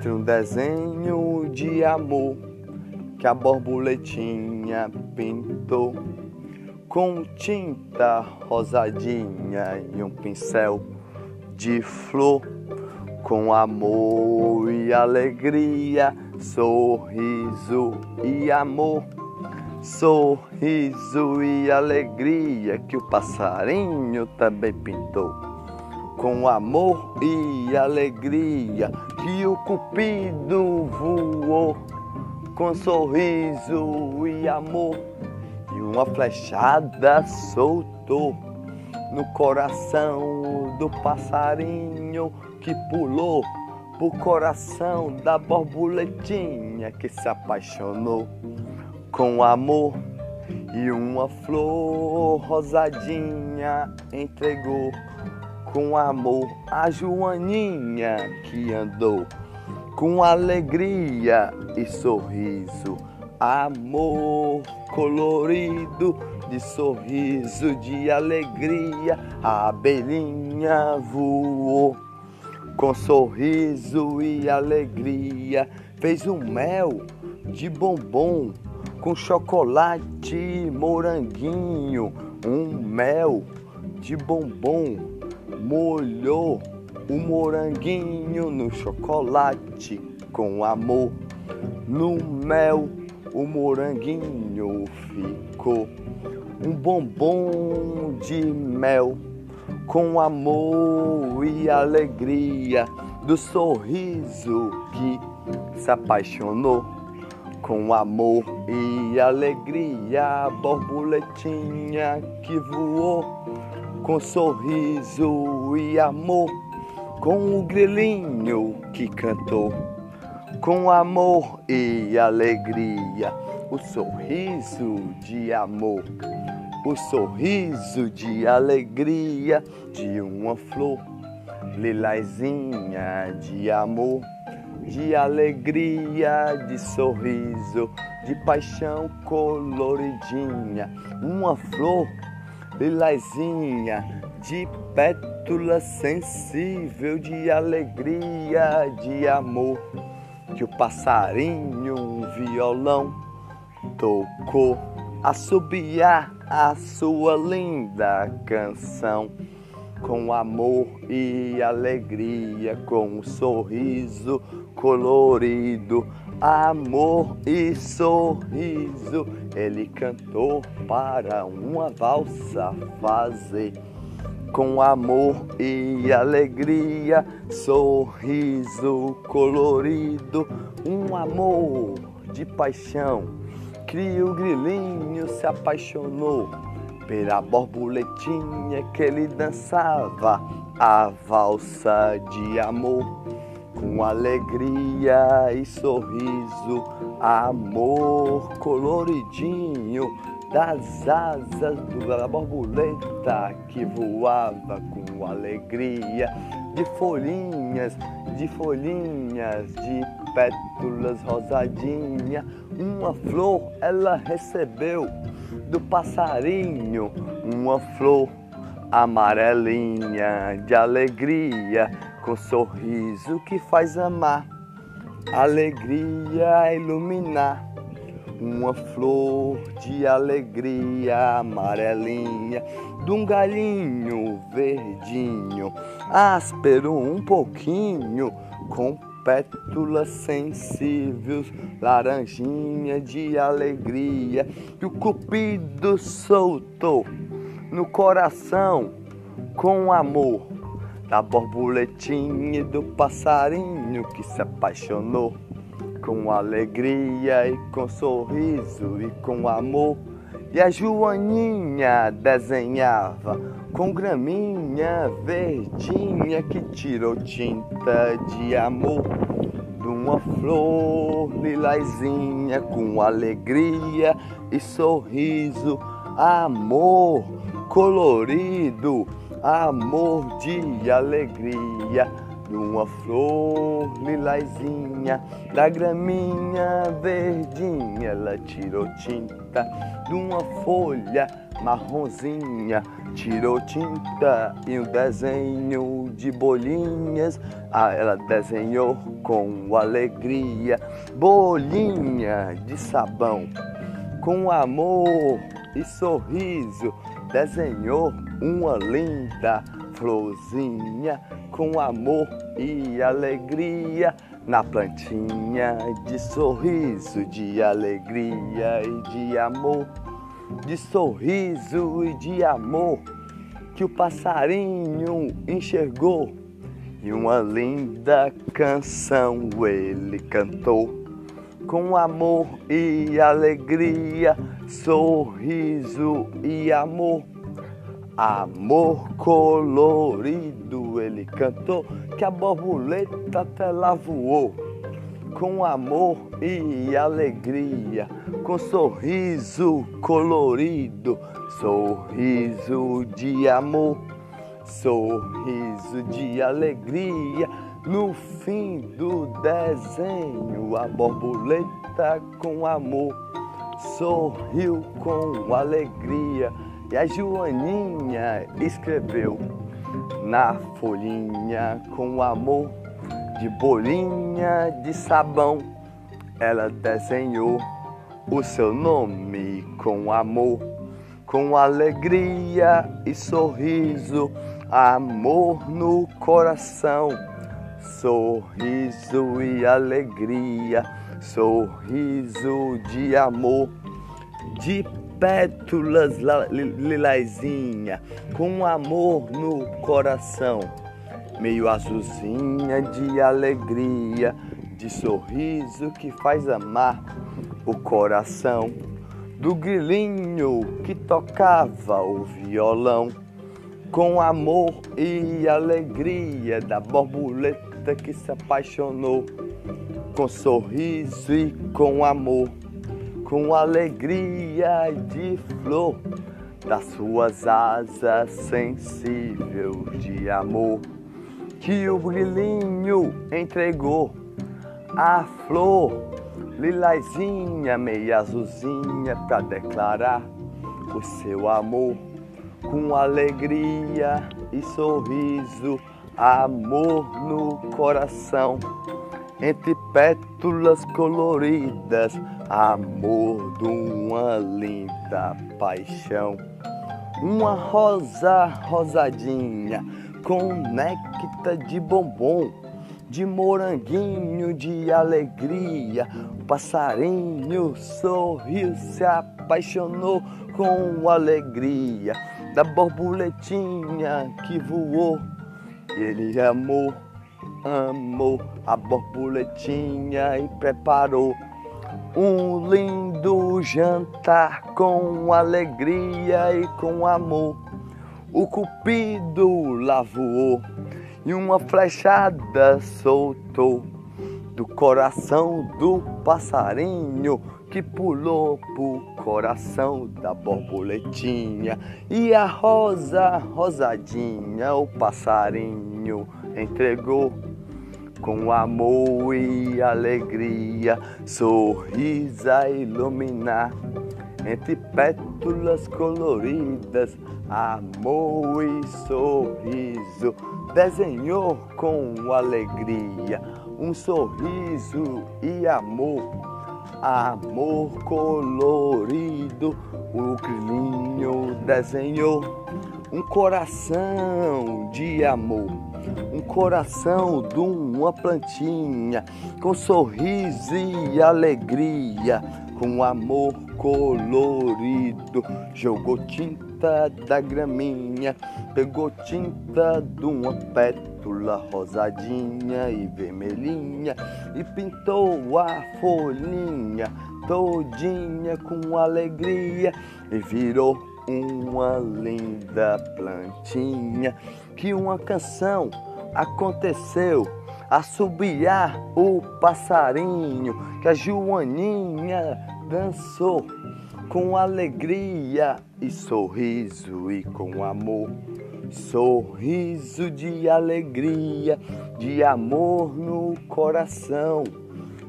entre um desenho de amor que a borboletinha pintou com tinta rosadinha e um pincel de flor, com amor e alegria, sorriso e amor. Sorriso e alegria que o passarinho também pintou. Com amor e alegria que o cupido voou. Com sorriso e amor e uma flechada soltou no coração do passarinho que pulou pro coração da borboletinha que se apaixonou com amor e uma flor rosadinha entregou com amor a Joaninha que andou com alegria e sorriso, amor colorido de sorriso, de alegria, a abelhinha voou com sorriso e alegria, fez um mel de bombom com chocolate e moranguinho, um mel de bombom, molhou o moranguinho no chocolate com amor, no mel o moranguinho ficou, um bombom de mel. Com amor e alegria do sorriso que se apaixonou. Com amor e alegria, borboletinha que voou, com sorriso e amor, com o grilinho que cantou, com amor e alegria, o sorriso de amor, o sorriso de alegria de uma flor, lilazinha de amor de alegria, de sorriso, de paixão coloridinha, uma flor lilazinha, de pétula sensível, de alegria, de amor, que o passarinho, um violão, tocou a subiar a sua linda canção com amor e alegria, com um sorriso colorido, amor e sorriso. Ele cantou para uma valsa fazer. Com amor e alegria, sorriso colorido, um amor de paixão. O grilinho se apaixonou pela borboletinha que ele dançava a valsa de amor com alegria e sorriso, amor coloridinho das asas da borboleta que voava com alegria. De folhinhas, de folhinhas, de pétalas rosadinha, uma flor ela recebeu do passarinho, uma flor amarelinha de alegria, com sorriso que faz amar, alegria iluminar. Uma flor de alegria amarelinha, de um galinho verdinho, áspero um pouquinho, com pétalas sensíveis, laranjinha de alegria, que o cupido soltou no coração com amor da borboletinha e do passarinho que se apaixonou com alegria e com sorriso e com amor. E a Joaninha desenhava com graminha verdinha que tirou tinta de amor de uma flor lilazinha com alegria e sorriso, amor colorido, amor de alegria de uma flor lilazinha, da graminha verdinha, ela tirou tinta de uma folha marronzinha tirou tinta e um desenho de bolinhas. Ah, ela desenhou com alegria bolinha de sabão. Com amor e sorriso desenhou uma linda florzinha com amor e alegria na plantinha de sorriso, de alegria e de amor, de sorriso e de amor que o passarinho enxergou. E uma linda canção ele cantou com amor e alegria, sorriso e amor Amor colorido, ele cantou que a borboleta até lá voou. Com amor e alegria, com sorriso colorido, sorriso de amor, sorriso de alegria. No fim do desenho, a borboleta com amor sorriu com alegria e a Joaninha escreveu na folhinha com amor de bolinha de sabão. Ela desenhou o seu nome com amor, com alegria e sorriso, amor no coração. Sorriso e alegria, sorriso de amor, de pétalas lilazinha, com amor no coração, meio azulzinha de alegria, de sorriso que faz amar o coração, do grilinho que tocava o violão, com amor e alegria da borboleta que se apaixonou, com sorriso e com amor com alegria de flor das suas asas sensível de amor que o brilhinho entregou a flor lilazinha meia azulzinha para declarar o seu amor com alegria e sorriso amor no coração entre pétalas coloridas, amor de uma linda paixão. Uma rosa rosadinha com néctar de bombom, de moranguinho de alegria. O passarinho sorriu, se apaixonou com alegria da borboletinha que voou. E ele amou amou a borboletinha e preparou um lindo jantar com alegria e com amor. O cupido lá voou e uma flechada soltou do coração do passarinho que pulou pro coração da borboletinha. E a rosa rosadinha o passarinho entregou com amor e alegria, sorriso a iluminar, entre pétalas coloridas, amor e sorriso, desenhou com alegria um sorriso e amor, amor colorido, o grilinho desenhou um coração de amor um coração de uma plantinha, com sorriso e alegria, com amor colorido, jogou tinta da graminha, pegou tinta de uma pétula rosadinha e vermelhinha e pintou a folhinha todinha com alegria e virou uma linda plantinha. Que uma canção aconteceu assobiar o passarinho que a Joaninha dançou com alegria e sorriso e com amor. Sorriso de alegria, de amor no coração.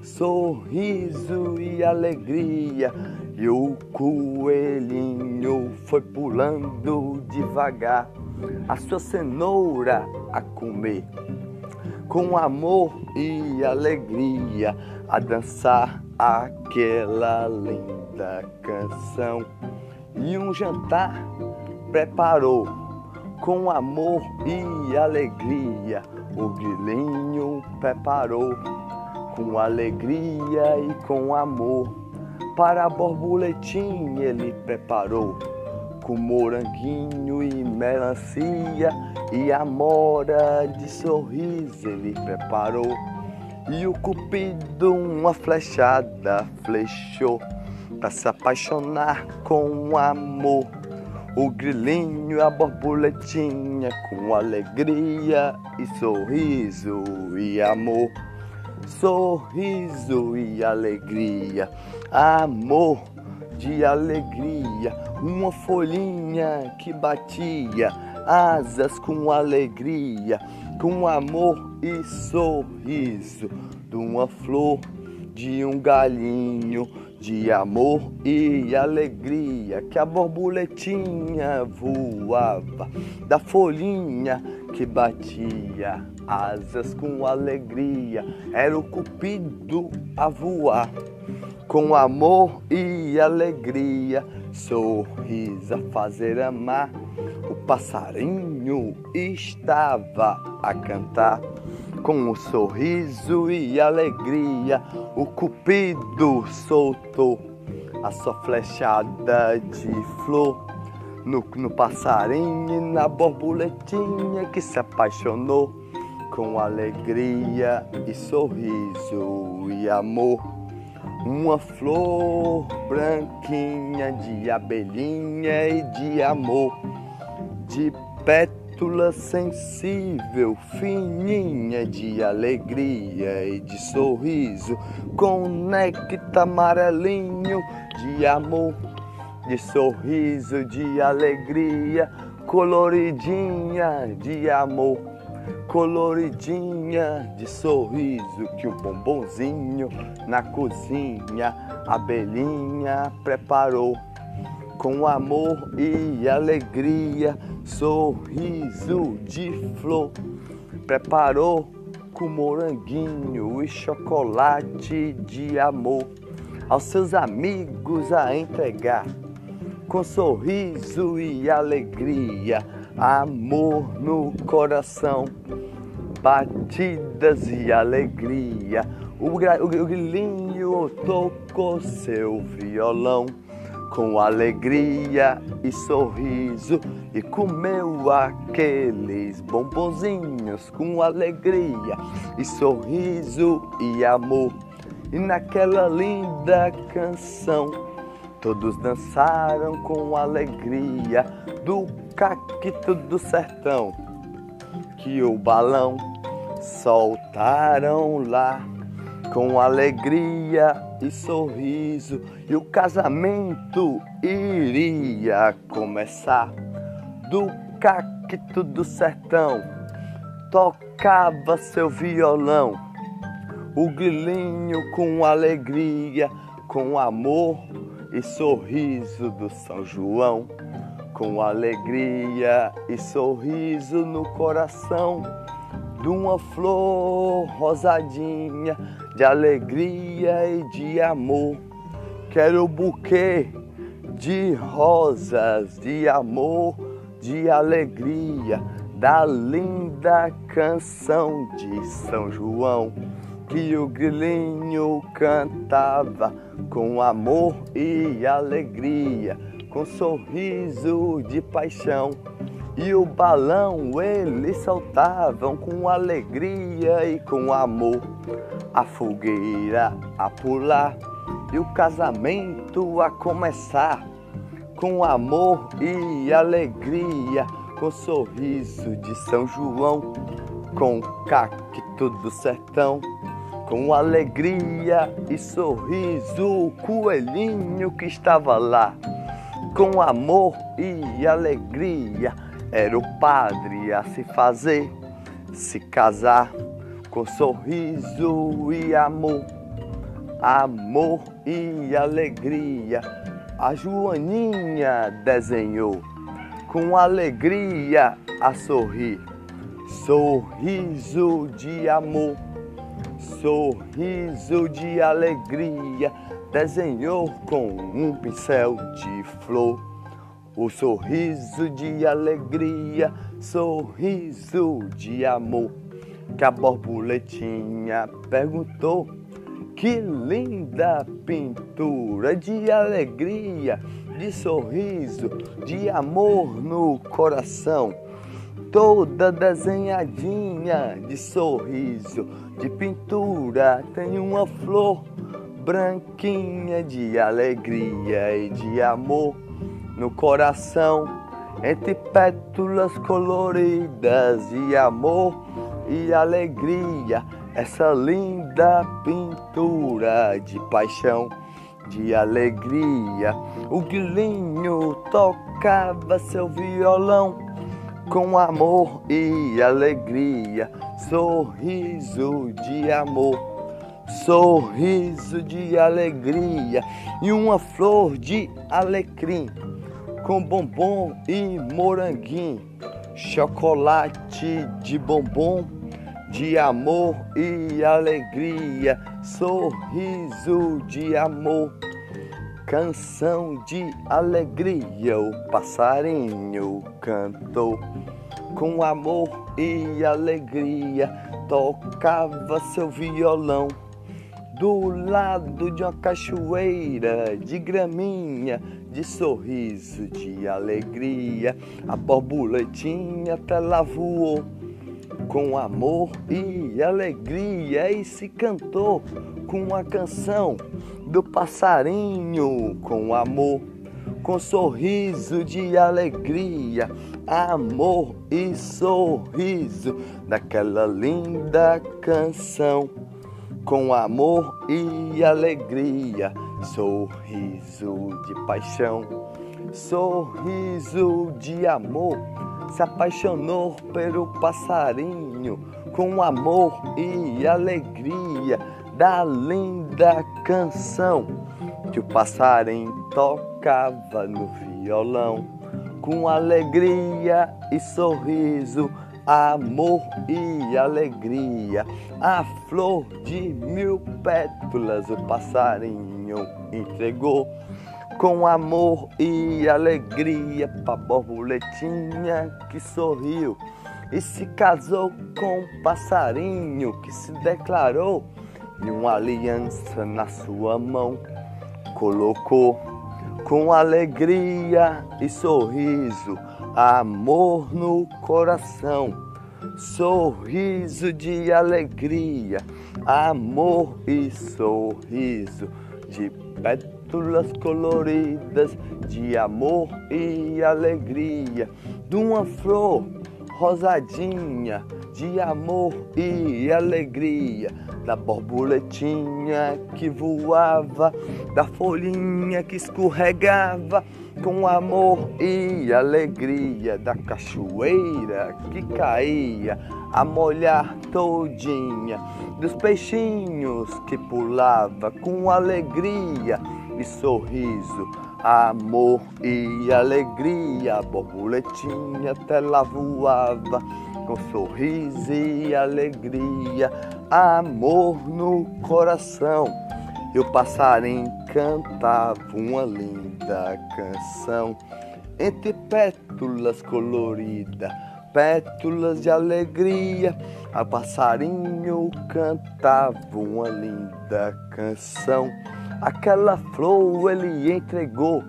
Sorriso e alegria E o coelhinho foi pulando devagar a sua cenoura a comer. Com amor e alegria a dançar aquela linda canção. E um jantar preparou com amor e alegria. O grilinho preparou com alegria e com amor para a borboletinha ele preparou com moranguinho e melancia e amora de sorriso ele preparou. E o cupido uma flechada flechou para se apaixonar com amor. O grilinho e a borboletinha com alegria e sorriso e amor. Sorriso e alegria, amor de alegria, uma folhinha que batia asas com alegria, com amor e sorriso, de uma flor, de um galinho, de amor e alegria, que a borboletinha voava, da folhinha que batia asas com alegria, era o cupido a voar. Com amor e alegria, sorriso a fazer amar. O passarinho estava a cantar. Com um sorriso e alegria, o cupido soltou a sua flechada de flor no, no passarinho e na borboletinha que se apaixonou com alegria e sorriso e amor. Uma flor branquinha de abelhinha e de amor, de pétula sensível, fininha de alegria e de sorriso, com néctar amarelinho de amor de sorriso, de alegria, coloridinha de amor, coloridinha de sorriso que o bombonzinho na cozinha a abelhinha preparou. Com amor e alegria, sorriso de flor, preparou com moranguinho e chocolate de amor. Aos seus amigos a entregar. Com sorriso e alegria, amor no coração, batidas e alegria. O, o, grilinho tocou seu violão com alegria e sorriso e comeu aqueles bombonzinhos com alegria e sorriso e amor. E naquela linda canção Todos dançaram com alegria do cacto do sertão, que o balão soltaram lá com alegria e sorriso, e o casamento iria começar. Do cacto do sertão tocava seu violão, o grilinho com alegria, com amor e sorriso do São João, com alegria e sorriso no coração, de uma flor rosadinha de alegria e de amor. Quero o buquê de rosas de amor, de alegria, da linda canção de São João que o grilinho cantava com amor e alegria, com sorriso de paixão. E o balão eles soltavam com alegria e com amor. A fogueira a pular e o casamento a começar. Com amor e alegria, com sorriso de São João, com cacto do sertão com alegria e sorriso, o coelhinho que estava lá, com amor e alegria, era o padre a se fazer, se casar, com sorriso e amor. amor e alegria. A Joaninha desenhou com alegria a sorrir, sorriso de amor, sorriso de alegria. Desenhou com um pincel de flor. O sorriso de alegria, sorriso de amor, que a borboletinha perguntou que linda pintura de alegria, de sorriso, de amor no coração. Toda desenhadinha de sorriso, de pintura, tem uma flor branquinha de alegria e de amor no coração. Entre pétalas coloridas de amor e alegria essa linda pintura de paixão, de alegria. O guilinho tocava seu violão com amor e alegria, sorriso de amor, sorriso de alegria e uma flor de alecrim com bombom e moranguinho, chocolate de bombom de amor e alegria, sorriso de amor, canção de alegria. O passarinho cantou com amor e alegria, tocava seu violão. Do lado de uma cachoeira de graminha, de sorriso, de alegria, a borboletinha até lá voou com amor e alegria. E se cantou com a canção do passarinho com amor, com sorriso de alegria, amor e sorriso daquela linda canção. Com amor e alegria, sorriso de paixão, sorriso de amor se apaixonou pelo passarinho com amor e alegria da linda canção que o passarinho tocava no violão com alegria e sorriso, amor e alegria. A flor de mil pétalas o passarinho entregou. Com amor e alegria pra borboletinha que sorriu e se casou com um passarinho que se declarou e uma aliança na sua mão colocou. Com alegria e sorriso, amor no coração, sorriso de alegria, amor e sorriso de pétalas coloridas de amor e alegria, de uma flor rosadinha de amor e alegria, da borboletinha que voava, da folhinha que escorregava, com amor e alegria, da cachoeira que caía a molhar todinha, dos peixinhos que pulava com alegria e sorriso, amor e alegria, a borboletinha até lá voava com sorriso e alegria, amor no coração. E o passarinho cantava uma linda canção entre pétalas coloridas, pétalas de alegria. A passarinho cantava uma linda canção. Aquela flor ele entregou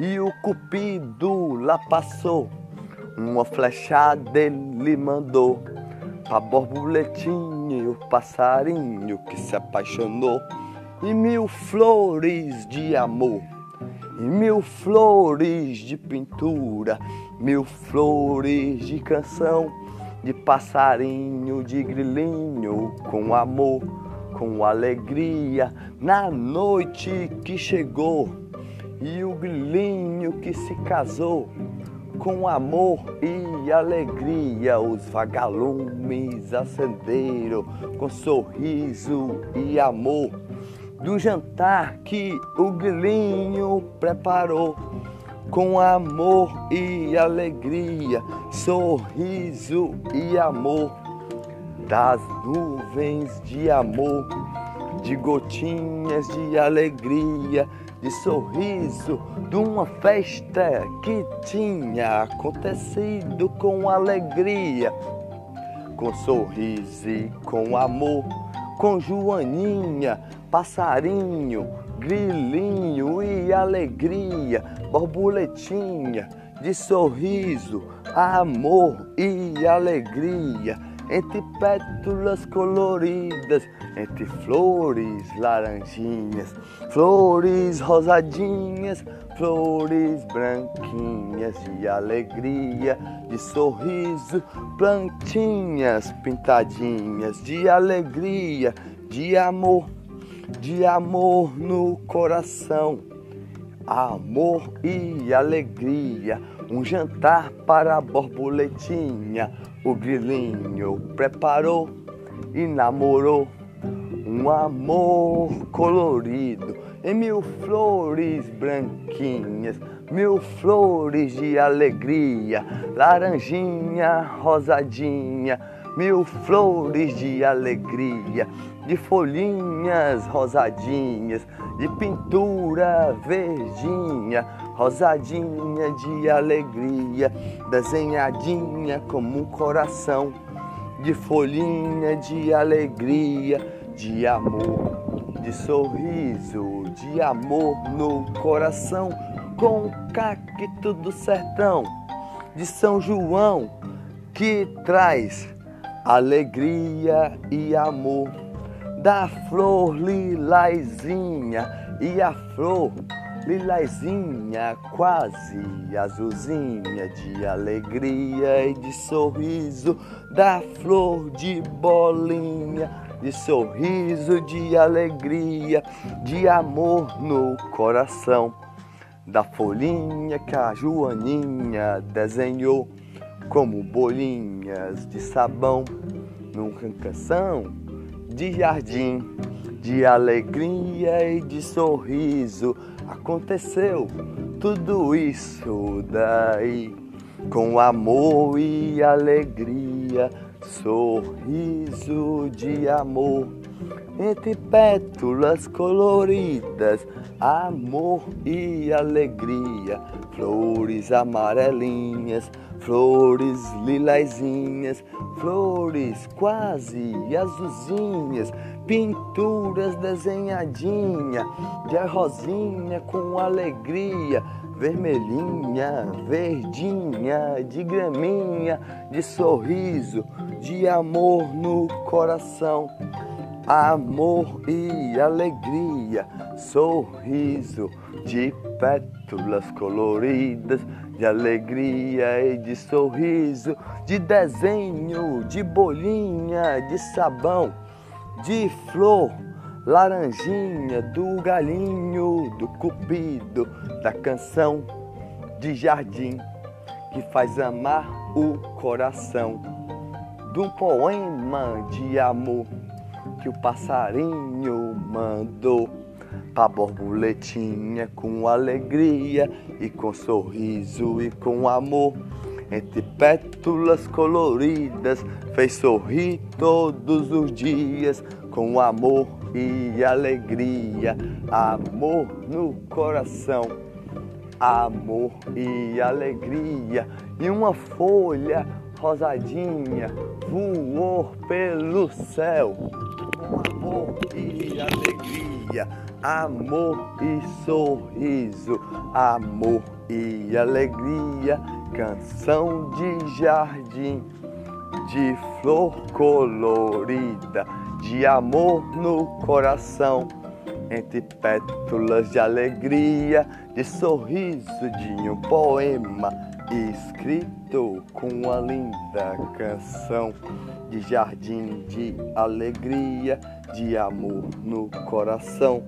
e o cupido lá passou uma flechada ele mandou a borboletinha e o passarinho que se apaixonou e mil flores de amor e mil flores de pintura, mil flores de canção, de passarinho, de grilinho, com amor, com alegria, na noite que chegou, e o grilinho que se casou, com amor e alegria os vagalumes acenderam com sorriso e amor do jantar que o grilinho preparou com amor e alegria, sorriso e amor das nuvens de amor, de gotinhas de alegria, de sorriso, de uma festa que tinha acontecido com alegria, com sorriso e com amor, com Joaninha, passarinho, grilinho e alegria, borboletinha de sorriso, amor e alegria, entre pétalas coloridas, entre flores laranjinhas, flores rosadinhas, flores branquinhas de alegria, de sorriso, plantinhas pintadinhas de alegria, de amor de amor no coração, amor e alegria, um jantar para a borboletinha. O grilinho preparou e namorou um amor colorido em mil flores branquinhas, mil flores de alegria, laranjinha, rosadinha mil flores de alegria, de folhinhas rosadinhas, de pintura verdinha, rosadinha de alegria, desenhadinha como um coração, de folhinha de alegria, de amor, de sorriso, de amor no coração, com o cacto do sertão, de São João, que traz alegria e amor da flor lilazinha e a flor lilazinha quase azulzinha de alegria e de sorriso da flor de bolinha de sorriso de alegria de amor no coração da folhinha que a Joaninha desenhou como bolinhas de sabão num cancação de jardim, de alegria e de sorriso. Aconteceu tudo isso daí, com amor e alegria, sorriso de amor entre pétalas coloridas, amor e alegria, flores amarelinhas, flores lilazinhas, flores quase azulzinhas, pinturas desenhadinha, de rosinha com alegria, vermelhinha, verdinha, de graminha, de sorriso, de amor no coração. Amor e alegria, sorriso de pétalas coloridas, de alegria e de sorriso, de desenho, de bolinha, de sabão, de flor, laranjinha, do galinho, do cupido, da canção de jardim que faz amar o coração, do poema de amor que o passarinho mandou pra borboletinha com alegria e com sorriso e com amor. Entre pétalas coloridas, fez sorrir todos os dias com amor e alegria, amor no coração, amor e alegria, e uma folha rosadinha voou pelo céu. Amor e alegria, amor e sorriso, amor e alegria, canção de jardim, de flor colorida, de amor no coração, entre pétalas de alegria, de sorriso de um poema escrito com uma linda canção de jardim de alegria, de amor no coração.